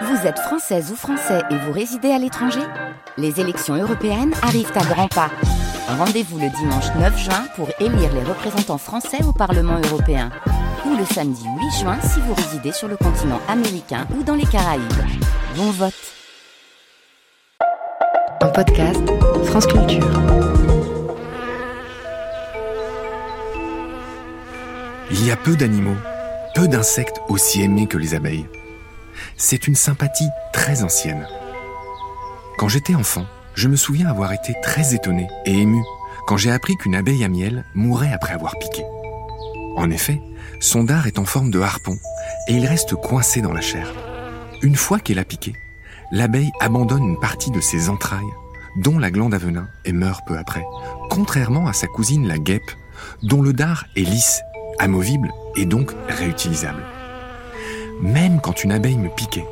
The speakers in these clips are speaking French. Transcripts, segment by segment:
Vous êtes française ou français et vous résidez à l'étranger Les élections européennes arrivent à grands pas. Rendez-vous le dimanche 9 juin pour élire les représentants français au Parlement européen. Ou le samedi 8 juin si vous résidez sur le continent américain ou dans les Caraïbes. Bon vote Un podcast France Culture. Il y a peu d'animaux, peu d'insectes aussi aimés que les abeilles. C'est une sympathie très ancienne. Quand j'étais enfant, je me souviens avoir été très étonné et ému quand j'ai appris qu'une abeille à miel mourait après avoir piqué. En effet, son dard est en forme de harpon et il reste coincé dans la chair. Une fois qu'elle a piqué, l'abeille abandonne une partie de ses entrailles, dont la glande à venin, et meurt peu après, contrairement à sa cousine la guêpe, dont le dard est lisse, amovible et donc réutilisable. Même quand une abeille me piquait,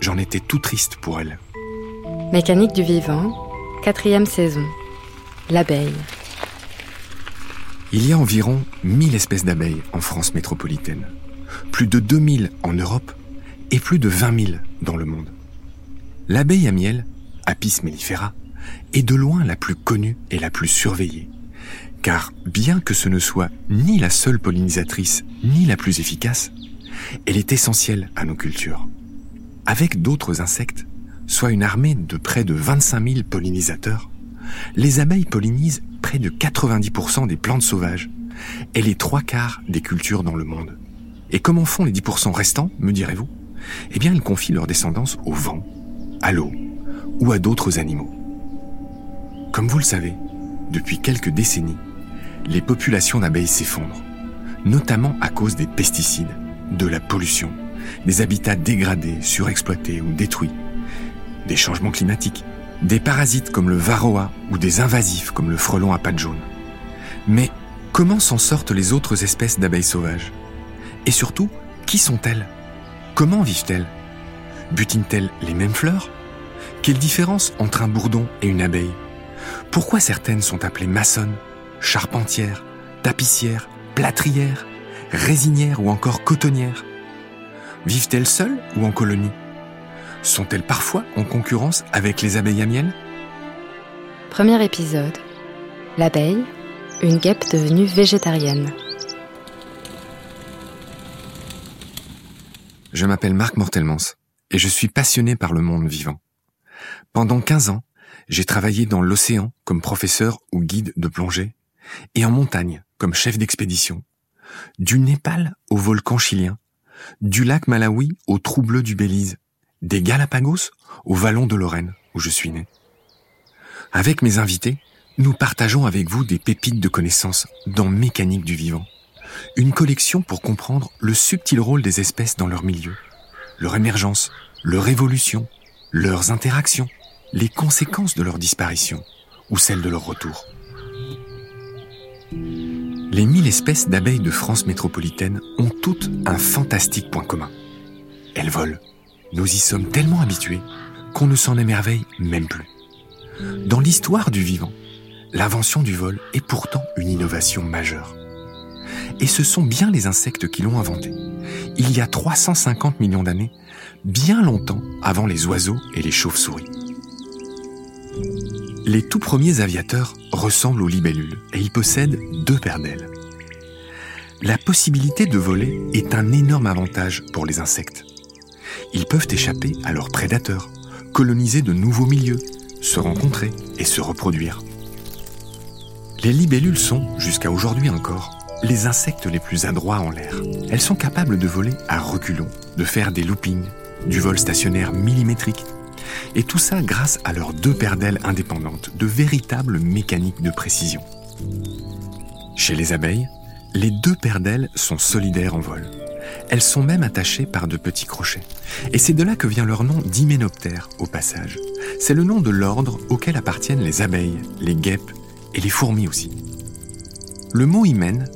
j'en étais tout triste pour elle. Mécanique du vivant, quatrième saison. L'abeille. Il y a environ 1000 espèces d'abeilles en France métropolitaine, plus de 2000 en Europe et plus de 20 000 dans le monde. L'abeille à miel, Apis mellifera, est de loin la plus connue et la plus surveillée. Car bien que ce ne soit ni la seule pollinisatrice ni la plus efficace, elle est essentielle à nos cultures. Avec d'autres insectes, soit une armée de près de 25 000 pollinisateurs, les abeilles pollinisent près de 90% des plantes sauvages et les trois quarts des cultures dans le monde. Et comment font les 10% restants, me direz-vous? Eh bien, elles confient leur descendance au vent, à l'eau ou à d'autres animaux. Comme vous le savez, depuis quelques décennies, les populations d'abeilles s'effondrent, notamment à cause des pesticides, de la pollution, des habitats dégradés, surexploités ou détruits, des changements climatiques, des parasites comme le varroa ou des invasifs comme le frelon à pattes jaunes. Mais comment s'en sortent les autres espèces d'abeilles sauvages? Et surtout, qui sont-elles? Comment vivent-elles? Butinent-elles les mêmes fleurs? Quelle différence entre un bourdon et une abeille? Pourquoi certaines sont appelées maçonnes, charpentières, tapissières, plâtrières, résinières ou encore cotonnières Vivent-elles seules ou en colonie? Sont-elles parfois en concurrence avec les abeilles à miel Premier épisode. L'abeille, une guêpe devenue végétarienne. Je m'appelle Marc Mortelmans et je suis passionné par le monde vivant. Pendant 15 ans, j'ai travaillé dans l'océan comme professeur ou guide de plongée et en montagne comme chef d'expédition. Du Népal au volcan chilien, du lac Malawi au trou bleu du Belize, des Galapagos au vallon de Lorraine où je suis né. Avec mes invités, nous partageons avec vous des pépites de connaissances dans Mécanique du vivant. Une collection pour comprendre le subtil rôle des espèces dans leur milieu, leur émergence, leur évolution, leurs interactions, les conséquences de leur disparition ou celles de leur retour. Les mille espèces d'abeilles de France métropolitaine ont toutes un fantastique point commun. Elles volent. Nous y sommes tellement habitués qu'on ne s'en émerveille même plus. Dans l'histoire du vivant, l'invention du vol est pourtant une innovation majeure. Et ce sont bien les insectes qui l'ont inventé. Il y a 350 millions d'années, bien longtemps avant les oiseaux et les chauves-souris. Les tout premiers aviateurs ressemblent aux libellules et ils possèdent deux paires d'ailes. La possibilité de voler est un énorme avantage pour les insectes. Ils peuvent échapper à leurs prédateurs, coloniser de nouveaux milieux, se rencontrer et se reproduire. Les libellules sont, jusqu'à aujourd'hui encore, les insectes les plus adroits en l'air. Elles sont capables de voler à reculons, de faire des loopings, du vol stationnaire millimétrique, et tout ça grâce à leurs deux paires d'ailes indépendantes, de véritables mécaniques de précision. Chez les abeilles, les deux paires d'ailes sont solidaires en vol. Elles sont même attachées par de petits crochets. Et c'est de là que vient leur nom d'hyménoptère, au passage. C'est le nom de l'ordre auquel appartiennent les abeilles, les guêpes et les fourmis aussi. Le mot hymen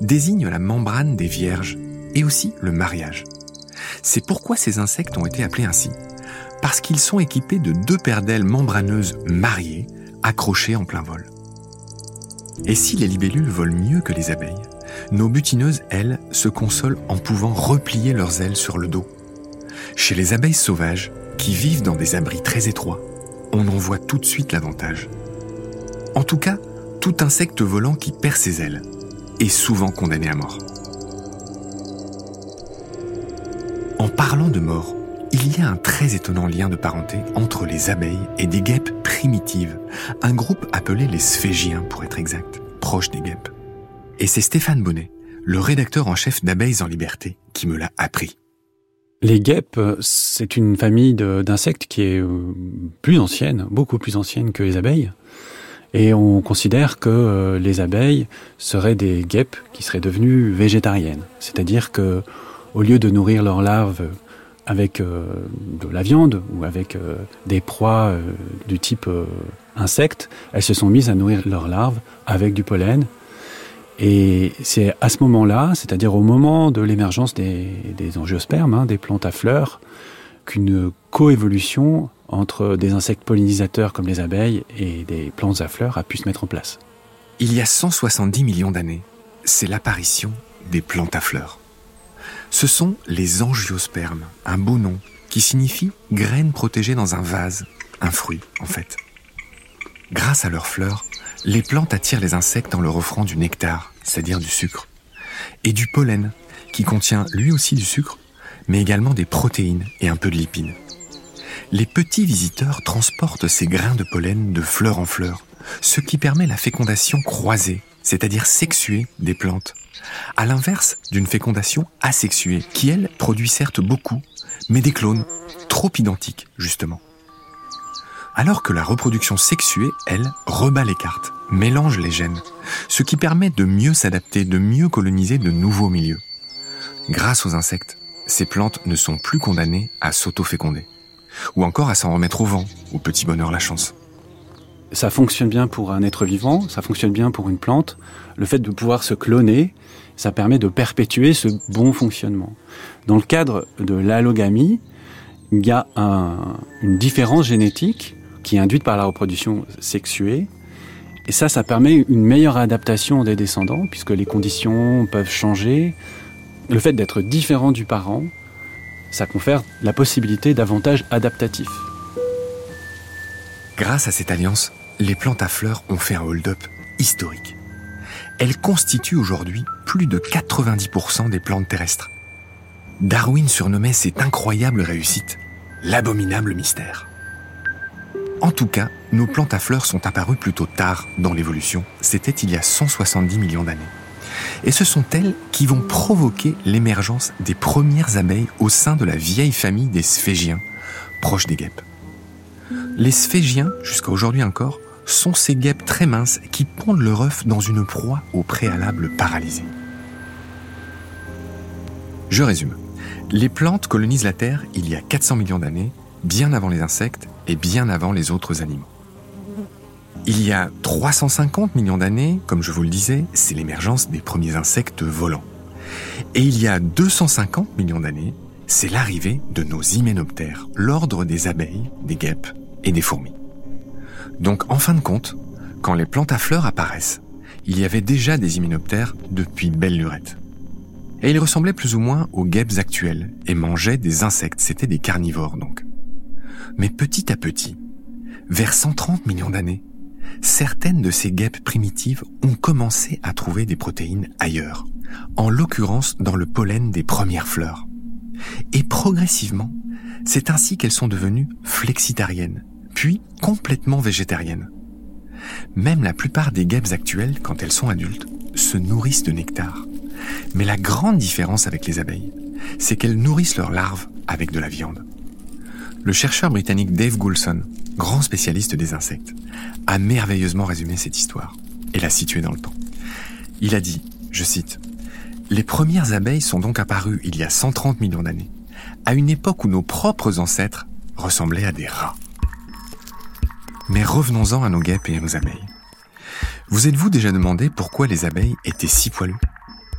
désigne la membrane des vierges et aussi le mariage. C'est pourquoi ces insectes ont été appelés ainsi, parce qu'ils sont équipés de deux paires d'ailes membraneuses mariées, accrochées en plein vol. Et si les libellules volent mieux que les abeilles, nos butineuses, elles, se consolent en pouvant replier leurs ailes sur le dos. Chez les abeilles sauvages, qui vivent dans des abris très étroits, on en voit tout de suite l'avantage. En tout cas, tout insecte volant qui perd ses ailes est souvent condamné à mort. En parlant de mort, il y a un très étonnant lien de parenté entre les abeilles et des guêpes primitives, un groupe appelé les sphégiens pour être exact, proche des guêpes. Et c'est Stéphane Bonnet, le rédacteur en chef d'Abeilles en Liberté, qui me l'a appris. Les guêpes, c'est une famille d'insectes qui est euh, plus ancienne, beaucoup plus ancienne que les abeilles. Et on considère que euh, les abeilles seraient des guêpes qui seraient devenues végétariennes. C'est-à-dire que, au lieu de nourrir leurs larves avec euh, de la viande ou avec des proies du type insectes, elles se sont mises à nourrir leurs larves avec du pollen et c'est à ce moment-là, c'est-à-dire au moment de l'émergence des, des angiospermes, hein, des plantes à fleurs, qu'une coévolution entre des insectes pollinisateurs comme les abeilles et des plantes à fleurs a pu se mettre en place. Il y a 170 millions d'années, c'est l'apparition des plantes à fleurs. Ce sont les angiospermes, un beau nom qui signifie graines protégées dans un vase, un fruit en fait. Grâce à leurs fleurs, les plantes attirent les insectes en leur offrant du nectar, c'est-à-dire du sucre, et du pollen, qui contient lui aussi du sucre, mais également des protéines et un peu de lipides. Les petits visiteurs transportent ces grains de pollen de fleur en fleur, ce qui permet la fécondation croisée, c'est-à-dire sexuée des plantes, à l'inverse d'une fécondation asexuée, qui elle produit certes beaucoup, mais des clones, trop identiques justement alors que la reproduction sexuée, elle, rebat les cartes, mélange les gènes, ce qui permet de mieux s'adapter, de mieux coloniser de nouveaux milieux. Grâce aux insectes, ces plantes ne sont plus condamnées à s'auto-féconder, ou encore à s'en remettre au vent, au petit bonheur la chance. Ça fonctionne bien pour un être vivant, ça fonctionne bien pour une plante. Le fait de pouvoir se cloner, ça permet de perpétuer ce bon fonctionnement. Dans le cadre de l'allogamie, il y a une différence génétique qui est induite par la reproduction sexuée. Et ça, ça permet une meilleure adaptation des descendants, puisque les conditions peuvent changer. Le fait d'être différent du parent, ça confère la possibilité d'avantages adaptatifs. Grâce à cette alliance, les plantes à fleurs ont fait un hold-up historique. Elles constituent aujourd'hui plus de 90% des plantes terrestres. Darwin surnommait cette incroyable réussite l'abominable mystère. En tout cas, nos plantes à fleurs sont apparues plutôt tard dans l'évolution. C'était il y a 170 millions d'années. Et ce sont elles qui vont provoquer l'émergence des premières abeilles au sein de la vieille famille des sphégiens, proches des guêpes. Les sphégiens, jusqu'à aujourd'hui encore, sont ces guêpes très minces qui pondent leur œuf dans une proie au préalable paralysée. Je résume. Les plantes colonisent la Terre il y a 400 millions d'années, bien avant les insectes et bien avant les autres animaux. Il y a 350 millions d'années, comme je vous le disais, c'est l'émergence des premiers insectes volants. Et il y a 250 millions d'années, c'est l'arrivée de nos hyménoptères, l'ordre des abeilles, des guêpes et des fourmis. Donc en fin de compte, quand les plantes à fleurs apparaissent, il y avait déjà des hyménoptères depuis belle lurette. Et ils ressemblaient plus ou moins aux guêpes actuelles et mangeaient des insectes, c'était des carnivores donc. Mais petit à petit, vers 130 millions d'années, certaines de ces guêpes primitives ont commencé à trouver des protéines ailleurs, en l'occurrence dans le pollen des premières fleurs. Et progressivement, c'est ainsi qu'elles sont devenues flexitariennes, puis complètement végétariennes. Même la plupart des guêpes actuelles, quand elles sont adultes, se nourrissent de nectar. Mais la grande différence avec les abeilles, c'est qu'elles nourrissent leurs larves avec de la viande. Le chercheur britannique Dave Goulson, grand spécialiste des insectes, a merveilleusement résumé cette histoire et l'a située dans le temps. Il a dit, je cite, Les premières abeilles sont donc apparues il y a 130 millions d'années, à une époque où nos propres ancêtres ressemblaient à des rats. Mais revenons-en à nos guêpes et à nos abeilles. Vous êtes-vous déjà demandé pourquoi les abeilles étaient si poilues?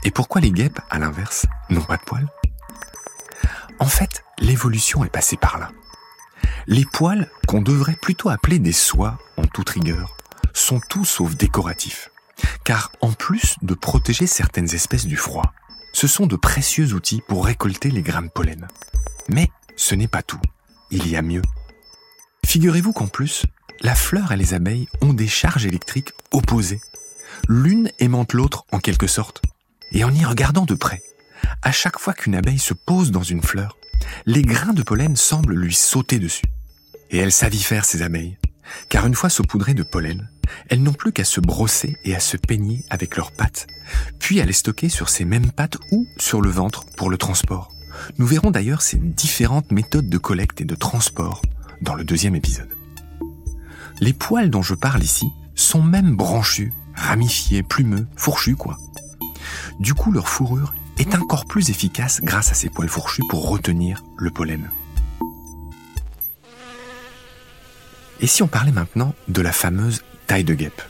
Et pourquoi les guêpes, à l'inverse, n'ont pas de poils? En fait, l'évolution est passée par là. Les poils, qu'on devrait plutôt appeler des soies en toute rigueur, sont tout sauf décoratifs. Car en plus de protéger certaines espèces du froid, ce sont de précieux outils pour récolter les grains de pollen. Mais ce n'est pas tout. Il y a mieux. Figurez-vous qu'en plus, la fleur et les abeilles ont des charges électriques opposées. L'une aimante l'autre en quelque sorte. Et en y regardant de près, à chaque fois qu'une abeille se pose dans une fleur, les grains de pollen semblent lui sauter dessus. Et elles faire, ces abeilles. Car une fois saupoudrées de pollen, elles n'ont plus qu'à se brosser et à se peigner avec leurs pattes, puis à les stocker sur ces mêmes pattes ou sur le ventre pour le transport. Nous verrons d'ailleurs ces différentes méthodes de collecte et de transport dans le deuxième épisode. Les poils dont je parle ici sont même branchus, ramifiés, plumeux, fourchus quoi. Du coup, leur fourrure est encore plus efficace grâce à ces poils fourchus pour retenir le pollen. Et si on parlait maintenant de la fameuse taille de guêpe?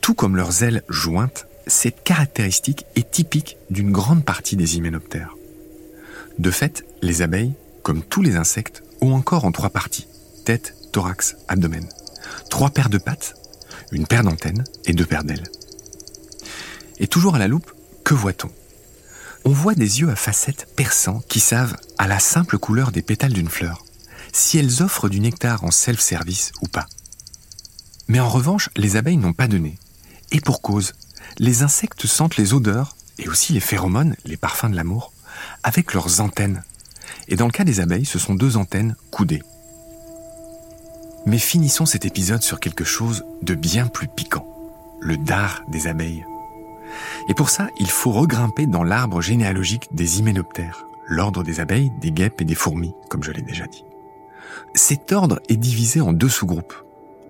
Tout comme leurs ailes jointes, cette caractéristique est typique d'une grande partie des hyménoptères. De fait, les abeilles, comme tous les insectes, ont encore en trois parties tête, thorax, abdomen. Trois paires de pattes, une paire d'antennes et deux paires d'ailes. Et toujours à la loupe, que voit-on? On voit des yeux à facettes perçants qui savent, à la simple couleur des pétales d'une fleur, si elles offrent du nectar en self-service ou pas. Mais en revanche, les abeilles n'ont pas de nez. Et pour cause, les insectes sentent les odeurs et aussi les phéromones, les parfums de l'amour, avec leurs antennes. Et dans le cas des abeilles, ce sont deux antennes coudées. Mais finissons cet épisode sur quelque chose de bien plus piquant, le dard des abeilles. Et pour ça, il faut regrimper dans l'arbre généalogique des hyménoptères, l'ordre des abeilles, des guêpes et des fourmis, comme je l'ai déjà dit. Cet ordre est divisé en deux sous-groupes,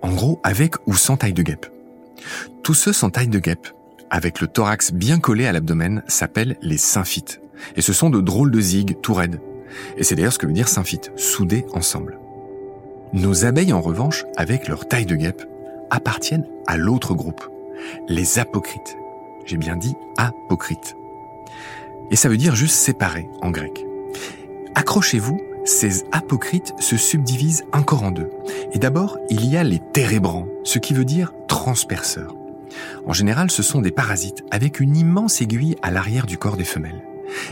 en gros avec ou sans taille de guêpe. Tous ceux sans taille de guêpe, avec le thorax bien collé à l'abdomen, s'appellent les symphytes. Et ce sont de drôles de zigues tout raides. Et c'est d'ailleurs ce que veut dire symphyte, soudés ensemble. Nos abeilles, en revanche, avec leur taille de guêpe, appartiennent à l'autre groupe, les apocrites. J'ai bien dit apocrites. Et ça veut dire juste séparés en grec. Accrochez-vous, ces apocrites se subdivisent encore en deux. Et d'abord, il y a les térébrants, ce qui veut dire transperceurs. En général, ce sont des parasites avec une immense aiguille à l'arrière du corps des femelles.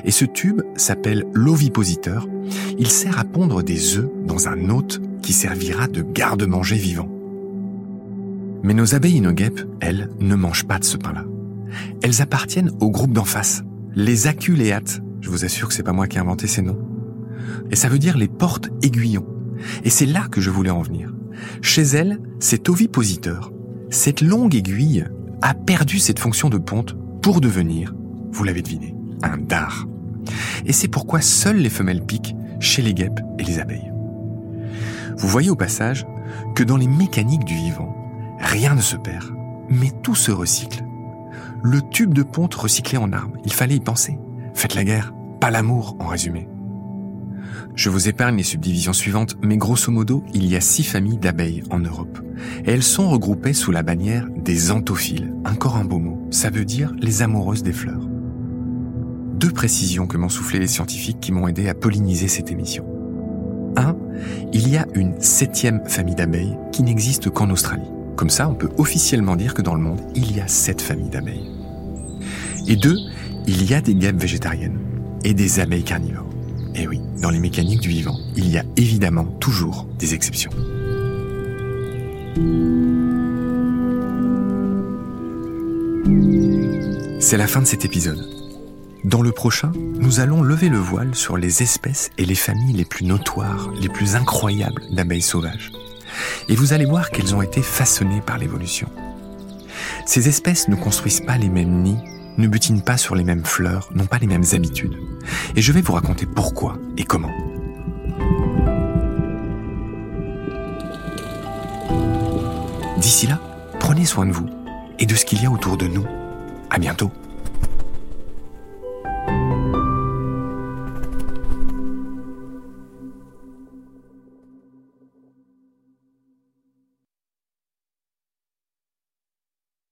Et ce tube s'appelle l'ovipositeur. Il sert à pondre des œufs dans un hôte qui servira de garde-manger vivant. Mais nos abeilles guêpes, elles, ne mangent pas de ce pain-là. Elles appartiennent au groupe d'en face, les aculéates. Je vous assure que c'est pas moi qui ai inventé ces noms. Et ça veut dire les portes aiguillons. Et c'est là que je voulais en venir. Chez elles, cet ovipositeur, cette longue aiguille, a perdu cette fonction de ponte pour devenir, vous l'avez deviné, un dard. Et c'est pourquoi seules les femelles piquent chez les guêpes et les abeilles. Vous voyez au passage que dans les mécaniques du vivant, rien ne se perd, mais tout se recycle. Le tube de ponte recyclé en arme, il fallait y penser. Faites la guerre, pas l'amour en résumé. Je vous épargne les subdivisions suivantes, mais grosso modo, il y a six familles d'abeilles en Europe. Et elles sont regroupées sous la bannière des anthophiles. Encore un beau mot, ça veut dire les amoureuses des fleurs deux précisions que m'ont soufflé les scientifiques qui m'ont aidé à polliniser cette émission. 1. Il y a une septième famille d'abeilles qui n'existe qu'en Australie. Comme ça, on peut officiellement dire que dans le monde, il y a sept familles d'abeilles. Et deux, il y a des guêpes végétariennes et des abeilles carnivores. Et oui, dans les mécaniques du vivant, il y a évidemment toujours des exceptions. C'est la fin de cet épisode. Dans le prochain, nous allons lever le voile sur les espèces et les familles les plus notoires, les plus incroyables d'abeilles sauvages. Et vous allez voir qu'elles ont été façonnées par l'évolution. Ces espèces ne construisent pas les mêmes nids, ne butinent pas sur les mêmes fleurs, n'ont pas les mêmes habitudes. Et je vais vous raconter pourquoi et comment. D'ici là, prenez soin de vous et de ce qu'il y a autour de nous. À bientôt.